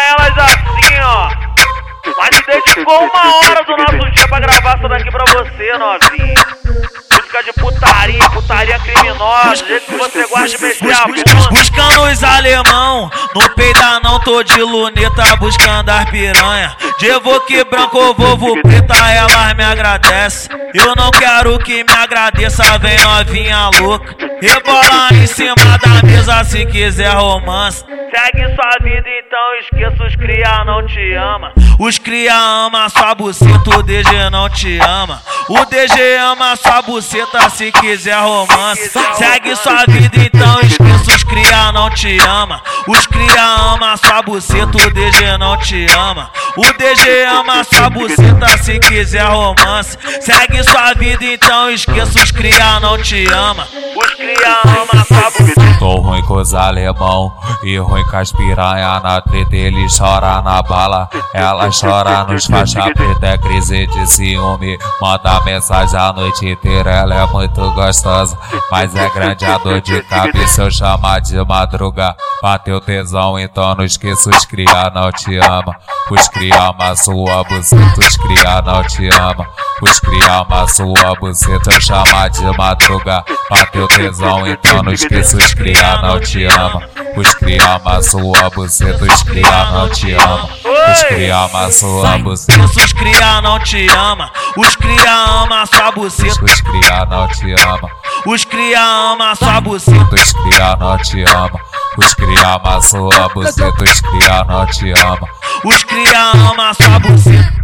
elas assim, ó. Mas me dedicou uma hora do nosso dia pra gravar essa daqui pra você, novinha. Música de putaria, putaria criminosa, do jeito que você gosta de mexer a bunda. Buscando os alemão, no peito não tô de luneta, buscando as piranha. Devo que branco, vovo preta, elas me agradecem. Eu não quero que me agradeça, vem novinha louca. Rebola em cima da mesa se quiser romance. Segue sua vida então, esqueça os cria não te ama. Os cria ama sua buceta, o DG não te ama. O DG ama sua buceta se quiser romance. Segue sua vida então, esqueça os cria não te ama. Os cria ama sua buceta, o DG não te ama. O DG ama sua buceta se quiser romance. Segue sua vida então, esqueça os cria não te ama. Os cria ama sua buceta. Tô ruim com os alemão e ruim com as piranha na treta. Ele chora na bala, ela chora nos faixa preta. É crise de ciúme, manda mensagem a noite inteira. Ela é muito gostosa, mas é grande a dor de cabeça. Eu chamar de madruga, bateu tesão, então não esqueça os cria não te ama. Os cria ama sua buceta, os cria não te ama. Os cria sua buceta, eu chamar de madruga, bateu tesão, então não esqueça os cria não te ama. Os cria sua buceta, os cria não te ama. Os cria sua buceta. Os cria não te ama. Os cria ama sua buceta. Os cria não te ama. Os cria ama sua buceta. Os cria não te ama. Os cria ama sua buceta. Os cria não te ama. Os cria ama sua buceta.